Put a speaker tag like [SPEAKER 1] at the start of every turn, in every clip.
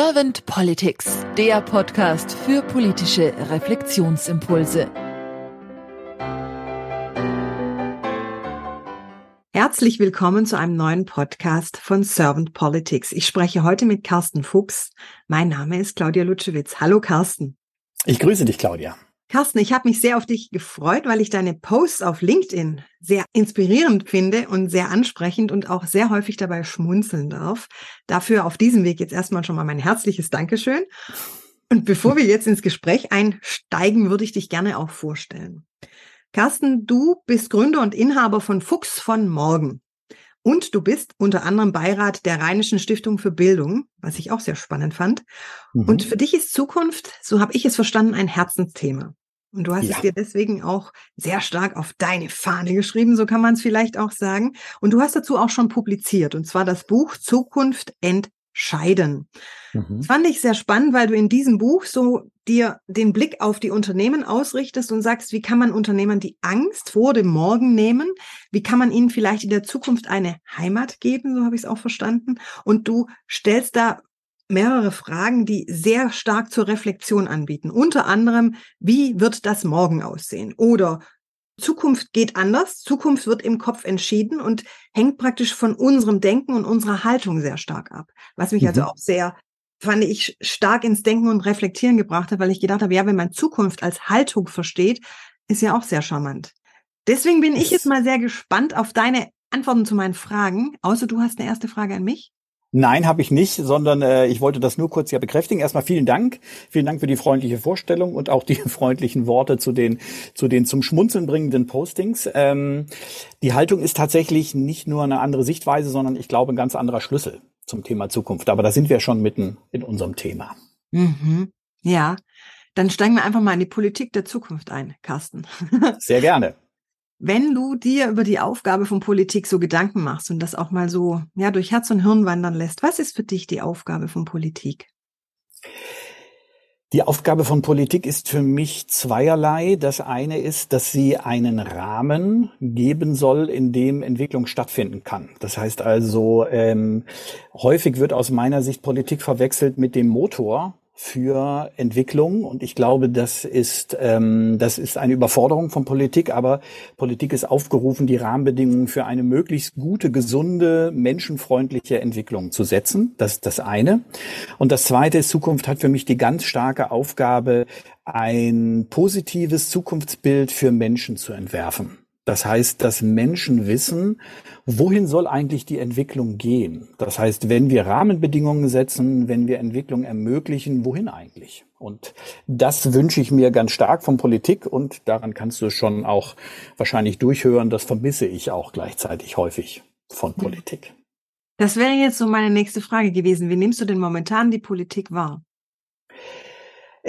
[SPEAKER 1] Servant Politics, der Podcast für politische Reflexionsimpulse.
[SPEAKER 2] Herzlich willkommen zu einem neuen Podcast von Servant Politics. Ich spreche heute mit Carsten Fuchs. Mein Name ist Claudia Lutschewitz. Hallo Carsten.
[SPEAKER 3] Ich grüße dich, Claudia.
[SPEAKER 2] Carsten, ich habe mich sehr auf dich gefreut, weil ich deine Posts auf LinkedIn sehr inspirierend finde und sehr ansprechend und auch sehr häufig dabei schmunzeln darf. Dafür auf diesem Weg jetzt erstmal schon mal mein herzliches Dankeschön. Und bevor wir jetzt ins Gespräch einsteigen, würde ich dich gerne auch vorstellen. Carsten, du bist Gründer und Inhaber von Fuchs von Morgen. Und du bist unter anderem Beirat der Rheinischen Stiftung für Bildung, was ich auch sehr spannend fand. Mhm. Und für dich ist Zukunft, so habe ich es verstanden, ein Herzensthema. Und du hast ja. es dir deswegen auch sehr stark auf deine Fahne geschrieben, so kann man es vielleicht auch sagen. Und du hast dazu auch schon publiziert, und zwar das Buch Zukunft entscheiden. Mhm. Das fand ich sehr spannend, weil du in diesem Buch so dir den Blick auf die Unternehmen ausrichtest und sagst, wie kann man Unternehmern die Angst vor dem Morgen nehmen? Wie kann man ihnen vielleicht in der Zukunft eine Heimat geben? So habe ich es auch verstanden. Und du stellst da mehrere Fragen, die sehr stark zur Reflexion anbieten. Unter anderem, wie wird das morgen aussehen? Oder Zukunft geht anders. Zukunft wird im Kopf entschieden und hängt praktisch von unserem Denken und unserer Haltung sehr stark ab. Was mich also mhm. also auch sehr, fand ich, stark ins Denken und Reflektieren gebracht hat, weil ich gedacht habe, ja, wenn man Zukunft als Haltung versteht, ist ja auch sehr charmant. Deswegen bin ich jetzt mal sehr gespannt auf deine Antworten zu meinen Fragen. Außer du hast eine erste Frage an mich.
[SPEAKER 3] Nein, habe ich nicht, sondern äh, ich wollte das nur kurz ja bekräftigen. Erstmal vielen Dank, vielen Dank für die freundliche Vorstellung und auch die freundlichen Worte zu den zu den zum Schmunzeln bringenden Postings. Ähm, die Haltung ist tatsächlich nicht nur eine andere Sichtweise, sondern ich glaube ein ganz anderer Schlüssel zum Thema Zukunft. Aber da sind wir schon mitten in unserem Thema.
[SPEAKER 2] Mhm. Ja, dann steigen wir einfach mal in die Politik der Zukunft ein, Carsten.
[SPEAKER 3] Sehr gerne.
[SPEAKER 2] Wenn du dir über die Aufgabe von Politik so Gedanken machst und das auch mal so ja durch Herz und Hirn wandern lässt, was ist für dich die Aufgabe von Politik?
[SPEAKER 3] Die Aufgabe von Politik ist für mich zweierlei. Das eine ist, dass sie einen Rahmen geben soll, in dem Entwicklung stattfinden kann. Das heißt also, ähm, häufig wird aus meiner Sicht Politik verwechselt mit dem Motor für Entwicklung. Und ich glaube, das ist, ähm, das ist eine Überforderung von Politik, aber Politik ist aufgerufen, die Rahmenbedingungen für eine möglichst gute, gesunde, menschenfreundliche Entwicklung zu setzen. Das ist das eine. Und das zweite ist, Zukunft hat für mich die ganz starke Aufgabe, ein positives Zukunftsbild für Menschen zu entwerfen. Das heißt, dass Menschen wissen, wohin soll eigentlich die Entwicklung gehen. Das heißt, wenn wir Rahmenbedingungen setzen, wenn wir Entwicklung ermöglichen, wohin eigentlich? Und das wünsche ich mir ganz stark von Politik und daran kannst du schon auch wahrscheinlich durchhören. Das vermisse ich auch gleichzeitig häufig von Politik.
[SPEAKER 2] Das wäre jetzt so meine nächste Frage gewesen. Wie nimmst du denn momentan die Politik wahr?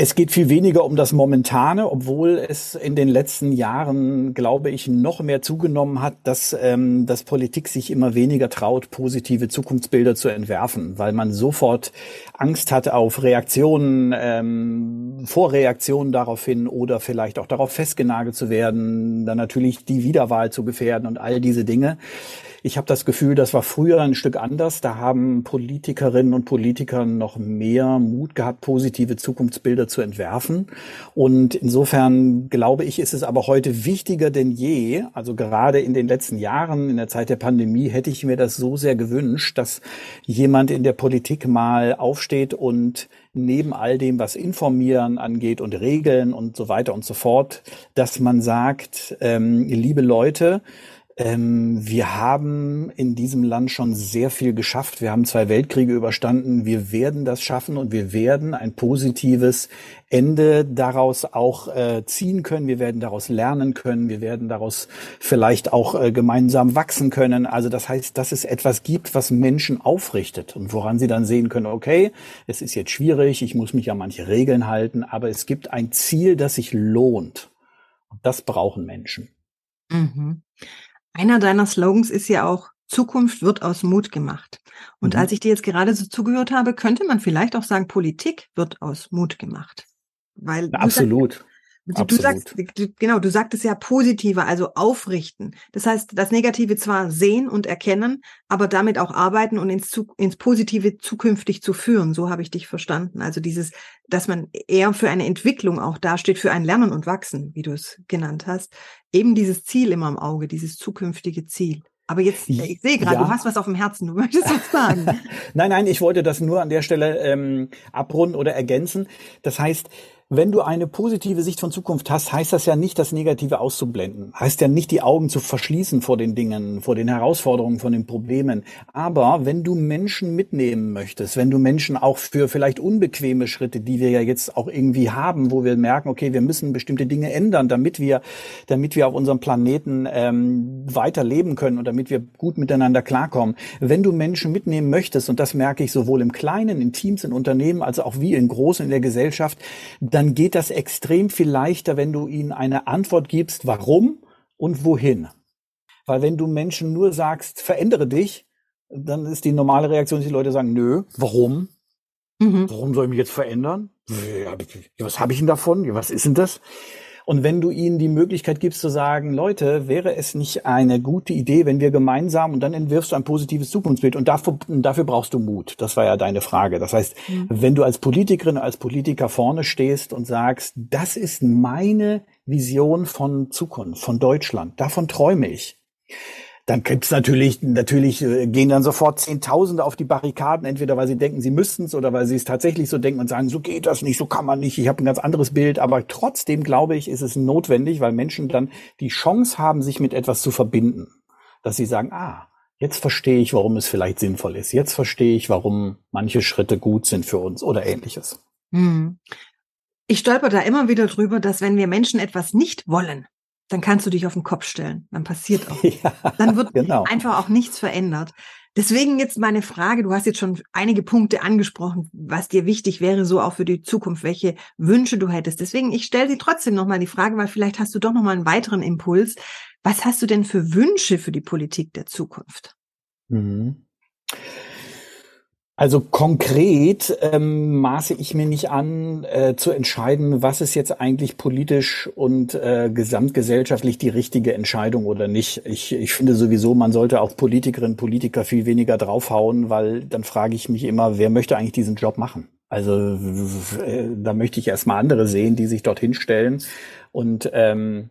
[SPEAKER 3] Es geht viel weniger um das Momentane, obwohl es in den letzten Jahren, glaube ich, noch mehr zugenommen hat, dass, ähm, dass Politik sich immer weniger traut, positive Zukunftsbilder zu entwerfen, weil man sofort Angst hat auf Reaktionen, ähm, Vorreaktionen daraufhin oder vielleicht auch darauf festgenagelt zu werden, dann natürlich die Wiederwahl zu gefährden und all diese Dinge. Ich habe das Gefühl, das war früher ein Stück anders. Da haben Politikerinnen und Politiker noch mehr Mut gehabt, positive Zukunftsbilder zu entwerfen. Und insofern glaube ich, ist es aber heute wichtiger denn je. Also gerade in den letzten Jahren, in der Zeit der Pandemie, hätte ich mir das so sehr gewünscht, dass jemand in der Politik mal aufsteht und neben all dem, was Informieren angeht und Regeln und so weiter und so fort, dass man sagt, ähm, liebe Leute, ähm, wir haben in diesem Land schon sehr viel geschafft. Wir haben zwei Weltkriege überstanden. Wir werden das schaffen und wir werden ein positives Ende daraus auch äh, ziehen können. Wir werden daraus lernen können. Wir werden daraus vielleicht auch äh, gemeinsam wachsen können. Also das heißt, dass es etwas gibt, was Menschen aufrichtet und woran sie dann sehen können, okay, es ist jetzt schwierig, ich muss mich an manche Regeln halten, aber es gibt ein Ziel, das sich lohnt. Und das brauchen Menschen.
[SPEAKER 2] Mhm. Einer deiner Slogans ist ja auch, Zukunft wird aus Mut gemacht. Und mhm. als ich dir jetzt gerade so zugehört habe, könnte man vielleicht auch sagen, Politik wird aus Mut gemacht.
[SPEAKER 3] Weil absolut.
[SPEAKER 2] Du, du sagst, genau, du sagtest ja positiver, also aufrichten. Das heißt, das Negative zwar sehen und erkennen, aber damit auch arbeiten und ins, ins Positive zukünftig zu führen. So habe ich dich verstanden. Also dieses, dass man eher für eine Entwicklung auch dasteht, für ein Lernen und Wachsen, wie du es genannt hast. Eben dieses Ziel immer im Auge, dieses zukünftige Ziel. Aber jetzt, ich sehe gerade, ja. du hast was auf dem Herzen, du möchtest was sagen.
[SPEAKER 3] nein, nein, ich wollte das nur an der Stelle ähm, abrunden oder ergänzen. Das heißt, wenn du eine positive Sicht von Zukunft hast, heißt das ja nicht, das Negative auszublenden. Heißt ja nicht, die Augen zu verschließen vor den Dingen, vor den Herausforderungen, vor den Problemen. Aber wenn du Menschen mitnehmen möchtest, wenn du Menschen auch für vielleicht unbequeme Schritte, die wir ja jetzt auch irgendwie haben, wo wir merken, okay, wir müssen bestimmte Dinge ändern, damit wir, damit wir auf unserem Planeten ähm, weiterleben können und damit wir gut miteinander klarkommen. Wenn du Menschen mitnehmen möchtest, und das merke ich sowohl im Kleinen, in Teams, in Unternehmen, als auch wie in Großen in der Gesellschaft, dann geht das extrem viel leichter, wenn du ihnen eine Antwort gibst, warum und wohin. Weil wenn du Menschen nur sagst, verändere dich, dann ist die normale Reaktion, dass die Leute sagen, nö, warum? Mhm. Warum soll ich mich jetzt verändern? Was habe ich denn davon? Was ist denn das? Und wenn du ihnen die Möglichkeit gibst zu sagen, Leute, wäre es nicht eine gute Idee, wenn wir gemeinsam und dann entwirfst du ein positives Zukunftsbild und dafür, dafür brauchst du Mut. Das war ja deine Frage. Das heißt, mhm. wenn du als Politikerin, als Politiker vorne stehst und sagst, das ist meine Vision von Zukunft, von Deutschland, davon träume ich dann gibt's natürlich, natürlich äh, gehen dann sofort Zehntausende auf die Barrikaden, entweder weil sie denken, sie müssten es oder weil sie es tatsächlich so denken und sagen, so geht das nicht, so kann man nicht, ich habe ein ganz anderes Bild. Aber trotzdem glaube ich, ist es notwendig, weil Menschen dann die Chance haben, sich mit etwas zu verbinden. Dass sie sagen, ah, jetzt verstehe ich, warum es vielleicht sinnvoll ist. Jetzt verstehe ich, warum manche Schritte gut sind für uns oder ähnliches. Hm.
[SPEAKER 2] Ich stolper da immer wieder drüber, dass wenn wir Menschen etwas nicht wollen, dann kannst du dich auf den Kopf stellen. Dann passiert auch. Ja, dann wird genau. einfach auch nichts verändert. Deswegen jetzt meine Frage, du hast jetzt schon einige Punkte angesprochen, was dir wichtig wäre, so auch für die Zukunft, welche Wünsche du hättest. Deswegen, ich stelle dir trotzdem nochmal die Frage, weil vielleicht hast du doch nochmal einen weiteren Impuls. Was hast du denn für Wünsche für die Politik der Zukunft? Mhm.
[SPEAKER 3] Also konkret ähm, maße ich mir nicht an, äh, zu entscheiden, was ist jetzt eigentlich politisch und äh, gesamtgesellschaftlich die richtige Entscheidung oder nicht. Ich, ich finde sowieso, man sollte auch Politikerinnen und Politiker viel weniger draufhauen, weil dann frage ich mich immer, wer möchte eigentlich diesen Job machen? Also äh, da möchte ich erstmal andere sehen, die sich dorthin stellen und ähm,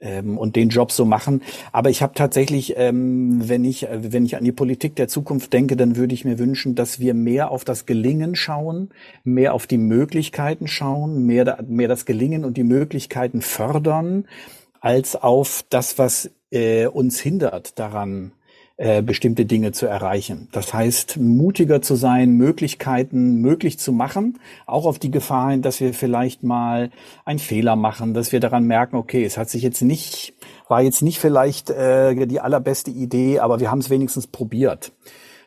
[SPEAKER 3] ähm, und den Job so machen. Aber ich habe tatsächlich, ähm, wenn ich wenn ich an die Politik der Zukunft denke, dann würde ich mir wünschen, dass wir mehr auf das Gelingen schauen, mehr auf die Möglichkeiten schauen, mehr mehr das Gelingen und die Möglichkeiten fördern, als auf das, was äh, uns hindert daran äh, bestimmte Dinge zu erreichen. Das heißt, mutiger zu sein, Möglichkeiten möglich zu machen, auch auf die Gefahr hin, dass wir vielleicht mal einen Fehler machen, dass wir daran merken, okay, es hat sich jetzt nicht, war jetzt nicht vielleicht äh, die allerbeste Idee, aber wir haben es wenigstens probiert.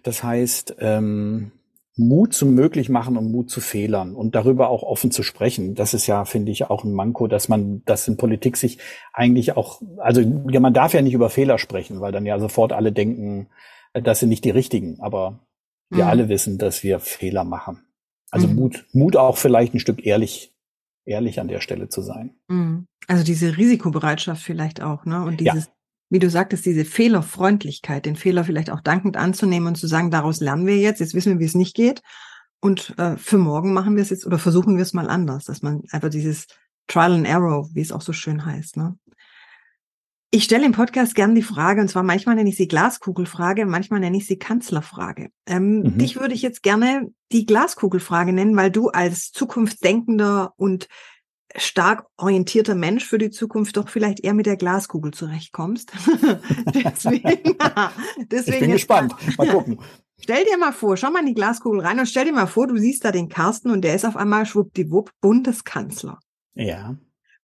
[SPEAKER 3] Das heißt, ähm, Mut zum Möglichmachen und Mut zu Fehlern und darüber auch offen zu sprechen. Das ist ja, finde ich, auch ein Manko, dass man, dass in Politik sich eigentlich auch, also ja, man darf ja nicht über Fehler sprechen, weil dann ja sofort alle denken, äh, das sind nicht die richtigen. Aber wir mhm. alle wissen, dass wir Fehler machen. Also mhm. Mut, Mut auch vielleicht ein Stück ehrlich, ehrlich an der Stelle zu sein.
[SPEAKER 2] Mhm. Also diese Risikobereitschaft vielleicht auch, ne? Und dieses, ja wie du sagtest, diese Fehlerfreundlichkeit, den Fehler vielleicht auch dankend anzunehmen und zu sagen, daraus lernen wir jetzt, jetzt wissen wir, wie es nicht geht. Und äh, für morgen machen wir es jetzt oder versuchen wir es mal anders, dass man einfach dieses Trial and Error, wie es auch so schön heißt. Ne? Ich stelle im Podcast gern die Frage, und zwar manchmal nenne ich sie Glaskugelfrage, manchmal nenne ich sie Kanzlerfrage. Ähm, mhm. Dich würde ich jetzt gerne die Glaskugelfrage nennen, weil du als zukunftsdenkender und stark orientierter Mensch für die Zukunft doch vielleicht eher mit der Glaskugel zurechtkommst.
[SPEAKER 3] deswegen, deswegen ich bin gespannt. Mal gucken.
[SPEAKER 2] Stell dir mal vor, schau mal in die Glaskugel rein und stell dir mal vor, du siehst da den Carsten und der ist auf einmal schwuppdiwupp Bundeskanzler.
[SPEAKER 3] Ja.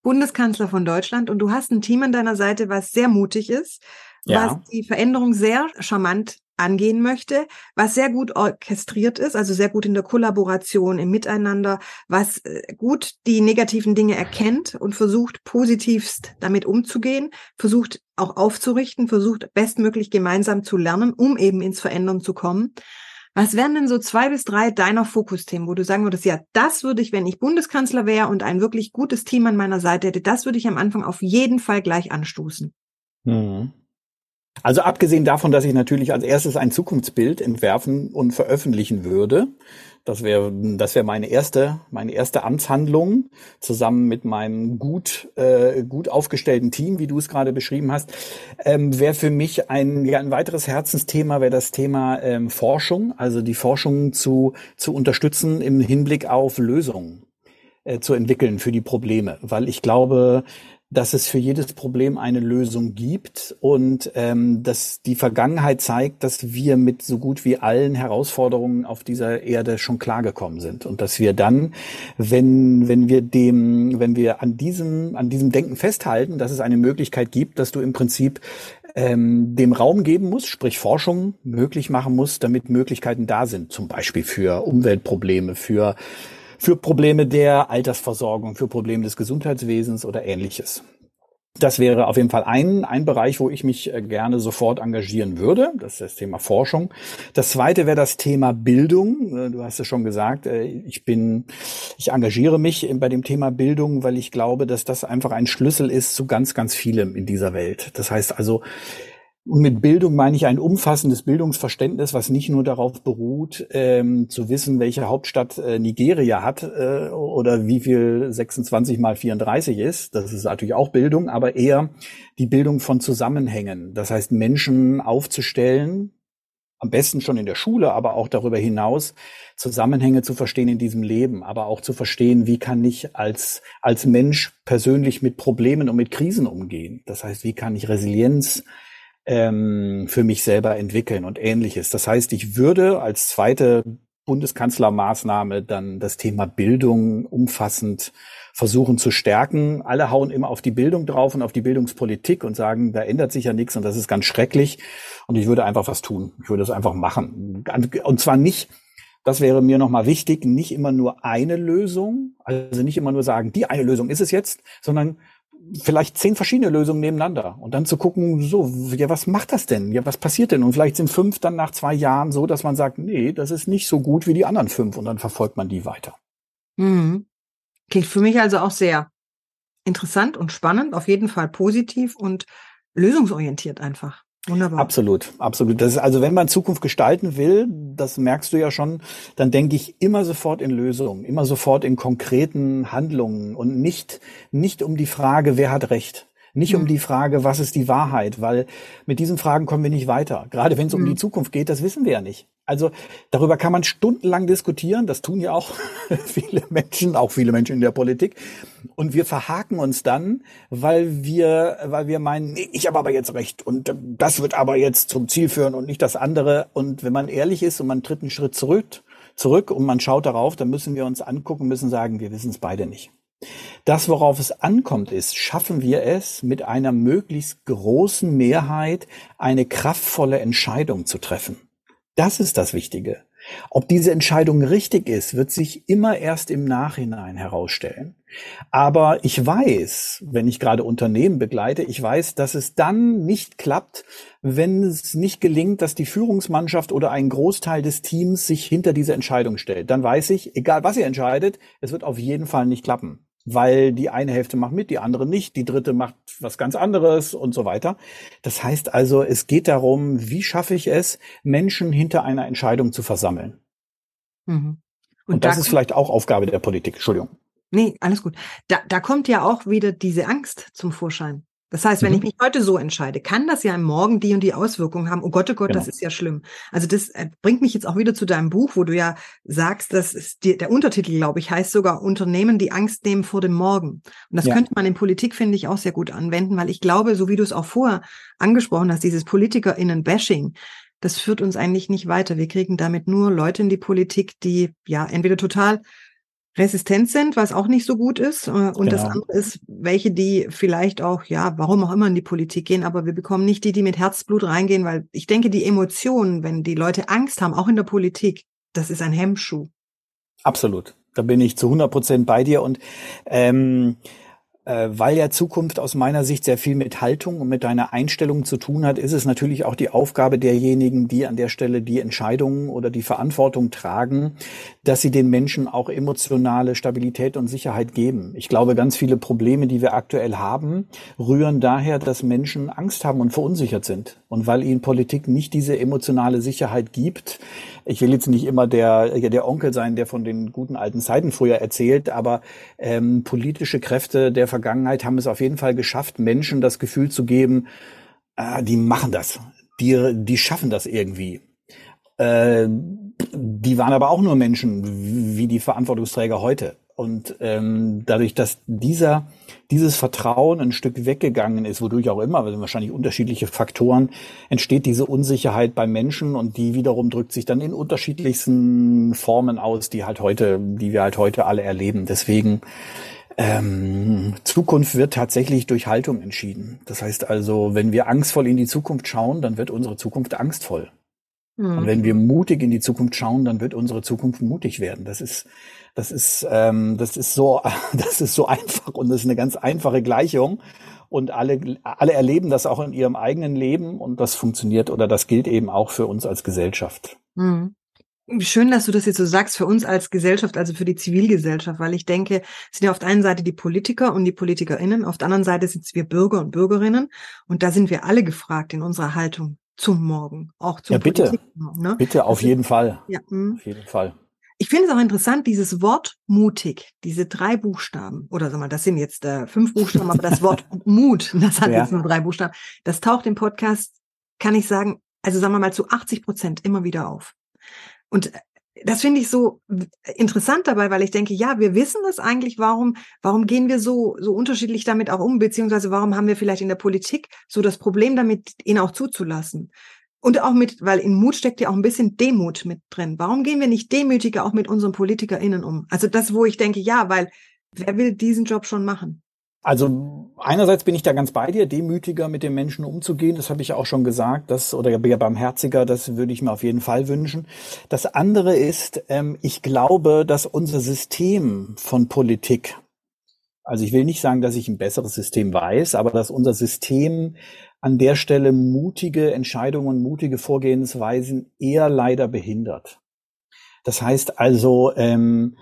[SPEAKER 2] Bundeskanzler von Deutschland und du hast ein Team an deiner Seite, was sehr mutig ist, ja. was die Veränderung sehr charmant angehen möchte, was sehr gut orchestriert ist, also sehr gut in der Kollaboration, im Miteinander, was äh, gut die negativen Dinge erkennt und versucht positivst damit umzugehen, versucht auch aufzurichten, versucht bestmöglich gemeinsam zu lernen, um eben ins Verändern zu kommen. Was wären denn so zwei bis drei deiner Fokusthemen, wo du sagen würdest, ja, das würde ich, wenn ich Bundeskanzler wäre und ein wirklich gutes Team an meiner Seite hätte, das würde ich am Anfang auf jeden Fall gleich anstoßen? Mhm.
[SPEAKER 3] Also abgesehen davon, dass ich natürlich als erstes ein Zukunftsbild entwerfen und veröffentlichen würde, das wäre das wäre meine erste meine erste Amtshandlung zusammen mit meinem gut äh, gut aufgestellten Team, wie du es gerade beschrieben hast, ähm, wäre für mich ein ein weiteres Herzensthema wäre das Thema ähm, Forschung, also die Forschung zu zu unterstützen im Hinblick auf Lösungen äh, zu entwickeln für die Probleme, weil ich glaube, dass es für jedes Problem eine Lösung gibt. Und ähm, dass die Vergangenheit zeigt, dass wir mit so gut wie allen Herausforderungen auf dieser Erde schon klargekommen sind. Und dass wir dann, wenn wenn wir dem, wenn wir an diesem an diesem Denken festhalten, dass es eine Möglichkeit gibt, dass du im Prinzip ähm, dem Raum geben musst, sprich Forschung möglich machen musst, damit Möglichkeiten da sind, zum Beispiel für Umweltprobleme, für für Probleme der Altersversorgung, für Probleme des Gesundheitswesens oder ähnliches. Das wäre auf jeden Fall ein, ein Bereich, wo ich mich äh, gerne sofort engagieren würde. Das ist das Thema Forschung. Das zweite wäre das Thema Bildung. Äh, du hast es schon gesagt. Äh, ich bin, ich engagiere mich bei dem Thema Bildung, weil ich glaube, dass das einfach ein Schlüssel ist zu ganz, ganz vielem in dieser Welt. Das heißt also, und mit Bildung meine ich ein umfassendes Bildungsverständnis, was nicht nur darauf beruht, ähm, zu wissen, welche Hauptstadt äh, Nigeria hat äh, oder wie viel 26 mal 34 ist. Das ist natürlich auch Bildung, aber eher die Bildung von Zusammenhängen. Das heißt, Menschen aufzustellen, am besten schon in der Schule, aber auch darüber hinaus Zusammenhänge zu verstehen in diesem Leben, aber auch zu verstehen, wie kann ich als, als Mensch persönlich mit Problemen und mit Krisen umgehen. Das heißt, wie kann ich Resilienz ähm, für mich selber entwickeln und ähnliches. Das heißt, ich würde als zweite Bundeskanzlermaßnahme dann das Thema Bildung umfassend versuchen zu stärken. Alle hauen immer auf die Bildung drauf und auf die Bildungspolitik und sagen, da ändert sich ja nichts und das ist ganz schrecklich. Und ich würde einfach was tun. Ich würde es einfach machen. Und zwar nicht, das wäre mir nochmal wichtig, nicht immer nur eine Lösung, also nicht immer nur sagen, die eine Lösung ist es jetzt, sondern vielleicht zehn verschiedene Lösungen nebeneinander und dann zu gucken, so, ja, was macht das denn? Ja, was passiert denn? Und vielleicht sind fünf dann nach zwei Jahren so, dass man sagt, nee, das ist nicht so gut wie die anderen fünf und dann verfolgt man die weiter.
[SPEAKER 2] Mhm. Klingt für mich also auch sehr interessant und spannend, auf jeden Fall positiv und lösungsorientiert einfach.
[SPEAKER 3] Wunderbar. Absolut, absolut. Das ist also, wenn man Zukunft gestalten will, das merkst du ja schon, dann denke ich immer sofort in Lösungen, immer sofort in konkreten Handlungen und nicht, nicht um die Frage, wer hat Recht. Nicht um mhm. die Frage, was ist die Wahrheit, weil mit diesen Fragen kommen wir nicht weiter. Gerade wenn es um die mhm. Zukunft geht, das wissen wir ja nicht. Also darüber kann man stundenlang diskutieren. Das tun ja auch viele Menschen, auch viele Menschen in der Politik. Und wir verhaken uns dann, weil wir, weil wir meinen, ich habe aber jetzt recht und das wird aber jetzt zum Ziel führen und nicht das andere. Und wenn man ehrlich ist und man tritt einen Schritt zurück, zurück und man schaut darauf, dann müssen wir uns angucken, müssen sagen, wir wissen es beide nicht. Das, worauf es ankommt, ist, schaffen wir es, mit einer möglichst großen Mehrheit eine kraftvolle Entscheidung zu treffen. Das ist das Wichtige. Ob diese Entscheidung richtig ist, wird sich immer erst im Nachhinein herausstellen. Aber ich weiß, wenn ich gerade Unternehmen begleite, ich weiß, dass es dann nicht klappt, wenn es nicht gelingt, dass die Führungsmannschaft oder ein Großteil des Teams sich hinter diese Entscheidung stellt. Dann weiß ich, egal was ihr entscheidet, es wird auf jeden Fall nicht klappen weil die eine Hälfte macht mit, die andere nicht, die dritte macht was ganz anderes und so weiter. Das heißt also, es geht darum, wie schaffe ich es, Menschen hinter einer Entscheidung zu versammeln. Mhm. Und, und das da ist vielleicht auch Aufgabe der Politik. Entschuldigung.
[SPEAKER 2] Nee, alles gut. Da, da kommt ja auch wieder diese Angst zum Vorschein. Das heißt, wenn mhm. ich mich heute so entscheide, kann das ja im Morgen die und die Auswirkungen haben. Oh Gott, oh Gott, genau. das ist ja schlimm. Also das äh, bringt mich jetzt auch wieder zu deinem Buch, wo du ja sagst, dass es die, der Untertitel, glaube ich, heißt sogar Unternehmen, die Angst nehmen vor dem Morgen. Und das ja. könnte man in Politik, finde ich, auch sehr gut anwenden, weil ich glaube, so wie du es auch vorher angesprochen hast, dieses PolitikerInnen-Bashing, das führt uns eigentlich nicht weiter. Wir kriegen damit nur Leute in die Politik, die ja entweder total resistent sind, was auch nicht so gut ist. Äh, und genau. das andere ist, welche, die vielleicht auch, ja, warum auch immer in die Politik gehen, aber wir bekommen nicht die, die mit Herzblut reingehen, weil ich denke, die Emotionen, wenn die Leute Angst haben, auch in der Politik, das ist ein Hemmschuh.
[SPEAKER 3] Absolut. Da bin ich zu 100 Prozent bei dir und ähm, Äh, weil ja Zukunft aus meiner Sicht sehr viel mit Haltung und mit deiner Einstellung zu tun hat, ist es natürlich auch die Aufgabe derjenigen, die an der Stelle die Entscheidungen oder die Verantwortung tragen, dass sie den Menschen auch emotionale Stabilität und Sicherheit geben. Ich glaube, ganz viele Probleme, die wir aktuell haben, rühren daher, dass Menschen Angst haben und verunsichert sind. Und weil ihnen Politik nicht diese emotionale Sicherheit gibt, ich will jetzt nicht immer der, der Onkel sein, der von den guten alten Zeiten früher erzählt, aber ähm, politische Kräfte der Vergangenheit haben es auf jeden Fall geschafft, Menschen das Gefühl zu geben, äh, die machen das, die, die schaffen das irgendwie. Äh, die waren aber auch nur Menschen wie die Verantwortungsträger heute. Und ähm, dadurch, dass dieser, dieses Vertrauen ein Stück weggegangen ist, wodurch auch immer, also wahrscheinlich unterschiedliche Faktoren, entsteht diese Unsicherheit bei Menschen und die wiederum drückt sich dann in unterschiedlichsten Formen aus, die halt heute, die wir halt heute alle erleben. Deswegen ähm, Zukunft wird tatsächlich durch Haltung entschieden. Das heißt also, wenn wir angstvoll in die Zukunft schauen, dann wird unsere Zukunft angstvoll. Mhm. Und wenn wir mutig in die Zukunft schauen, dann wird unsere Zukunft mutig werden. Das ist, das ist, ähm, das ist so, das ist so einfach und das ist eine ganz einfache Gleichung. Und alle, alle erleben das auch in ihrem eigenen Leben und das funktioniert oder das gilt eben auch für uns als Gesellschaft. Mhm.
[SPEAKER 2] Schön, dass du das jetzt so sagst, für uns als Gesellschaft, also für die Zivilgesellschaft, weil ich denke, es sind ja auf der einen Seite die Politiker und die PolitikerInnen, auf der anderen Seite sind wir Bürger und Bürgerinnen und da sind wir alle gefragt in unserer Haltung zum Morgen, auch zum
[SPEAKER 3] Ja, bitte, ne? bitte, auf also, jeden Fall. Ja, mh. auf jeden Fall.
[SPEAKER 2] Ich finde es auch interessant, dieses Wort mutig, diese drei Buchstaben, oder sag mal, das sind jetzt äh, fünf Buchstaben, aber das Wort Mut, das hat ja. jetzt nur drei Buchstaben, das taucht im Podcast, kann ich sagen, also sagen wir mal zu 80 Prozent immer wieder auf. Und äh, das finde ich so interessant dabei, weil ich denke, ja, wir wissen das eigentlich, warum, warum gehen wir so, so unterschiedlich damit auch um, beziehungsweise warum haben wir vielleicht in der Politik so das Problem damit, ihn auch zuzulassen? Und auch mit, weil in Mut steckt ja auch ein bisschen Demut mit drin. Warum gehen wir nicht demütiger auch mit unseren PolitikerInnen um? Also das, wo ich denke, ja, weil wer will diesen Job schon machen?
[SPEAKER 3] Also einerseits bin ich da ganz bei dir, demütiger mit den Menschen umzugehen. Das habe ich auch schon gesagt. Das oder barmherziger, das würde ich mir auf jeden Fall wünschen. Das andere ist, ähm, ich glaube, dass unser System von Politik, also ich will nicht sagen, dass ich ein besseres System weiß, aber dass unser System an der Stelle mutige Entscheidungen mutige Vorgehensweisen eher leider behindert. Das heißt also, ähm,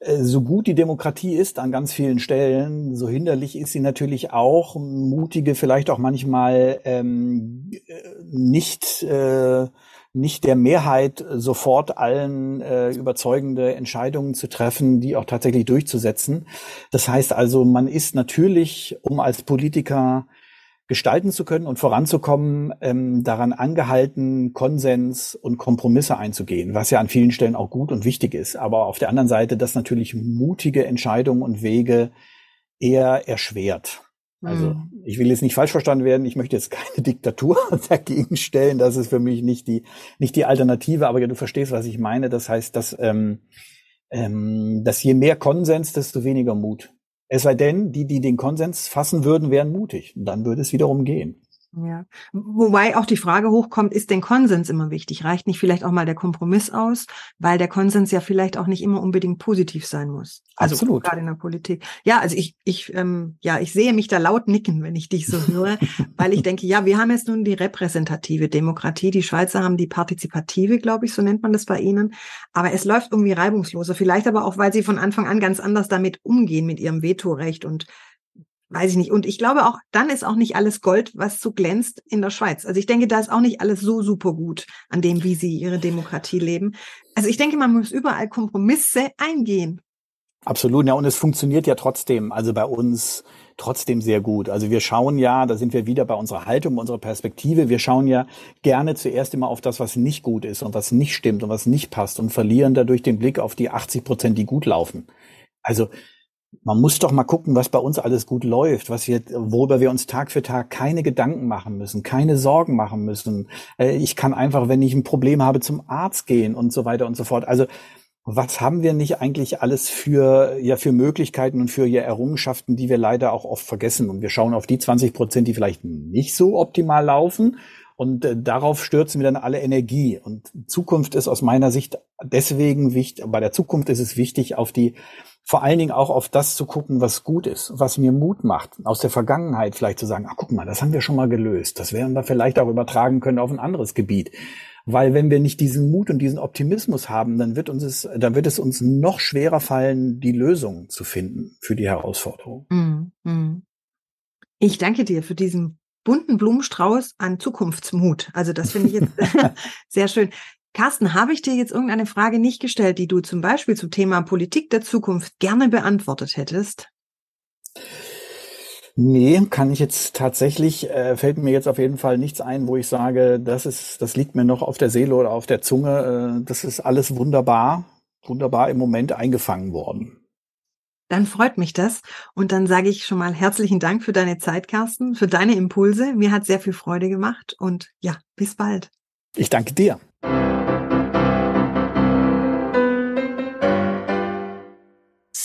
[SPEAKER 3] äh, so gut die Demokratie ist an ganz vielen Stellen, so hinderlich ist sie natürlich auch. Mutige, vielleicht auch manchmal ähm, nicht äh, nicht der Mehrheit sofort allen äh, überzeugende Entscheidungen zu treffen, die auch tatsächlich durchzusetzen. Das heißt also, man ist natürlich, um als Politiker gestalten zu können und voranzukommen, ähm, daran angehalten, Konsens und Kompromisse einzugehen, was ja an vielen Stellen auch gut und wichtig ist. Aber auf der anderen Seite, dass natürlich mutige Entscheidungen und Wege eher erschwert. Also mhm. ich will jetzt nicht falsch verstanden werden, ich möchte jetzt keine Diktatur dagegen stellen, das ist für mich nicht die, nicht die Alternative, aber ja, du verstehst, was ich meine. Das heißt, dass, ähm, ähm, dass je mehr Konsens, desto weniger Mut. Es sei denn, die, die den Konsens fassen würden, wären mutig. Dann würde es wiederum gehen.
[SPEAKER 2] Ja, wobei auch die Frage hochkommt, ist denn Konsens immer wichtig? Reicht nicht vielleicht auch mal der Kompromiss aus, weil der Konsens ja vielleicht auch nicht immer unbedingt positiv sein muss. Also Absolut. gerade in der Politik. Ja, also ich, ich, ähm, ja, ich sehe mich da laut nicken, wenn ich dich so höre, weil ich denke, ja, wir haben jetzt nun die repräsentative Demokratie, die Schweizer haben die partizipative, glaube ich, so nennt man das bei ihnen. Aber es läuft irgendwie reibungsloser. Vielleicht aber auch, weil sie von Anfang an ganz anders damit umgehen mit ihrem Vetorecht und weiß ich nicht. Und ich glaube auch, dann ist auch nicht alles Gold, was so glänzt in der Schweiz. Also ich denke, da ist auch nicht alles so super gut an dem, wie sie ihre Demokratie leben. Also ich denke, man muss überall Kompromisse eingehen.
[SPEAKER 3] Absolut, ja, und es funktioniert ja trotzdem, also bei uns trotzdem sehr gut. Also wir schauen ja, da sind wir wieder bei unserer Haltung, unserer Perspektive. Wir schauen ja gerne zuerst immer auf das, was nicht gut ist und was nicht stimmt und was nicht passt und verlieren dadurch den Blick auf die 80 Prozent, die gut laufen. Also man muss doch mal gucken, was bei uns alles gut läuft, was wir, worüber wir uns Tag für Tag keine Gedanken machen müssen, keine Sorgen machen müssen. Äh, ich kann einfach, wenn ich ein Problem habe, zum Arzt gehen und so weiter und so fort. Also was haben wir nicht eigentlich alles für, ja, für Möglichkeiten und für ja, Errungenschaften, die wir leider auch oft vergessen? Und wir schauen auf die 20 Prozent, die vielleicht nicht so optimal laufen und äh, darauf stürzen wir dann alle Energie. Und Zukunft ist aus meiner Sicht deswegen wichtig, bei der Zukunft ist es wichtig, auf die vor allen Dingen auch auf das zu gucken, was gut ist, was mir Mut macht, aus der Vergangenheit vielleicht zu sagen, ach guck mal, das haben wir schon mal gelöst, das werden wir vielleicht auch übertragen können auf ein anderes Gebiet. Weil wenn wir nicht diesen Mut und diesen Optimismus haben, dann wird uns es, dann wird es uns noch schwerer fallen, die Lösung zu finden für die Herausforderung.
[SPEAKER 2] Mm, mm. Ich danke dir für diesen bunten Blumenstrauß an Zukunftsmut. Also das finde ich jetzt sehr schön. Carsten, habe ich dir jetzt irgendeine Frage nicht gestellt, die du zum Beispiel zum Thema Politik der Zukunft gerne beantwortet hättest?
[SPEAKER 3] Nee, kann ich jetzt tatsächlich, äh, fällt mir jetzt auf jeden Fall nichts ein, wo ich sage, das ist, das liegt mir noch auf der Seele oder auf der Zunge. Äh, das ist alles wunderbar, wunderbar im Moment eingefangen worden.
[SPEAKER 2] Dann freut mich das. Und dann sage ich schon mal herzlichen Dank für deine Zeit, Carsten, für deine Impulse. Mir hat sehr viel Freude gemacht und ja, bis bald.
[SPEAKER 3] Ich danke dir.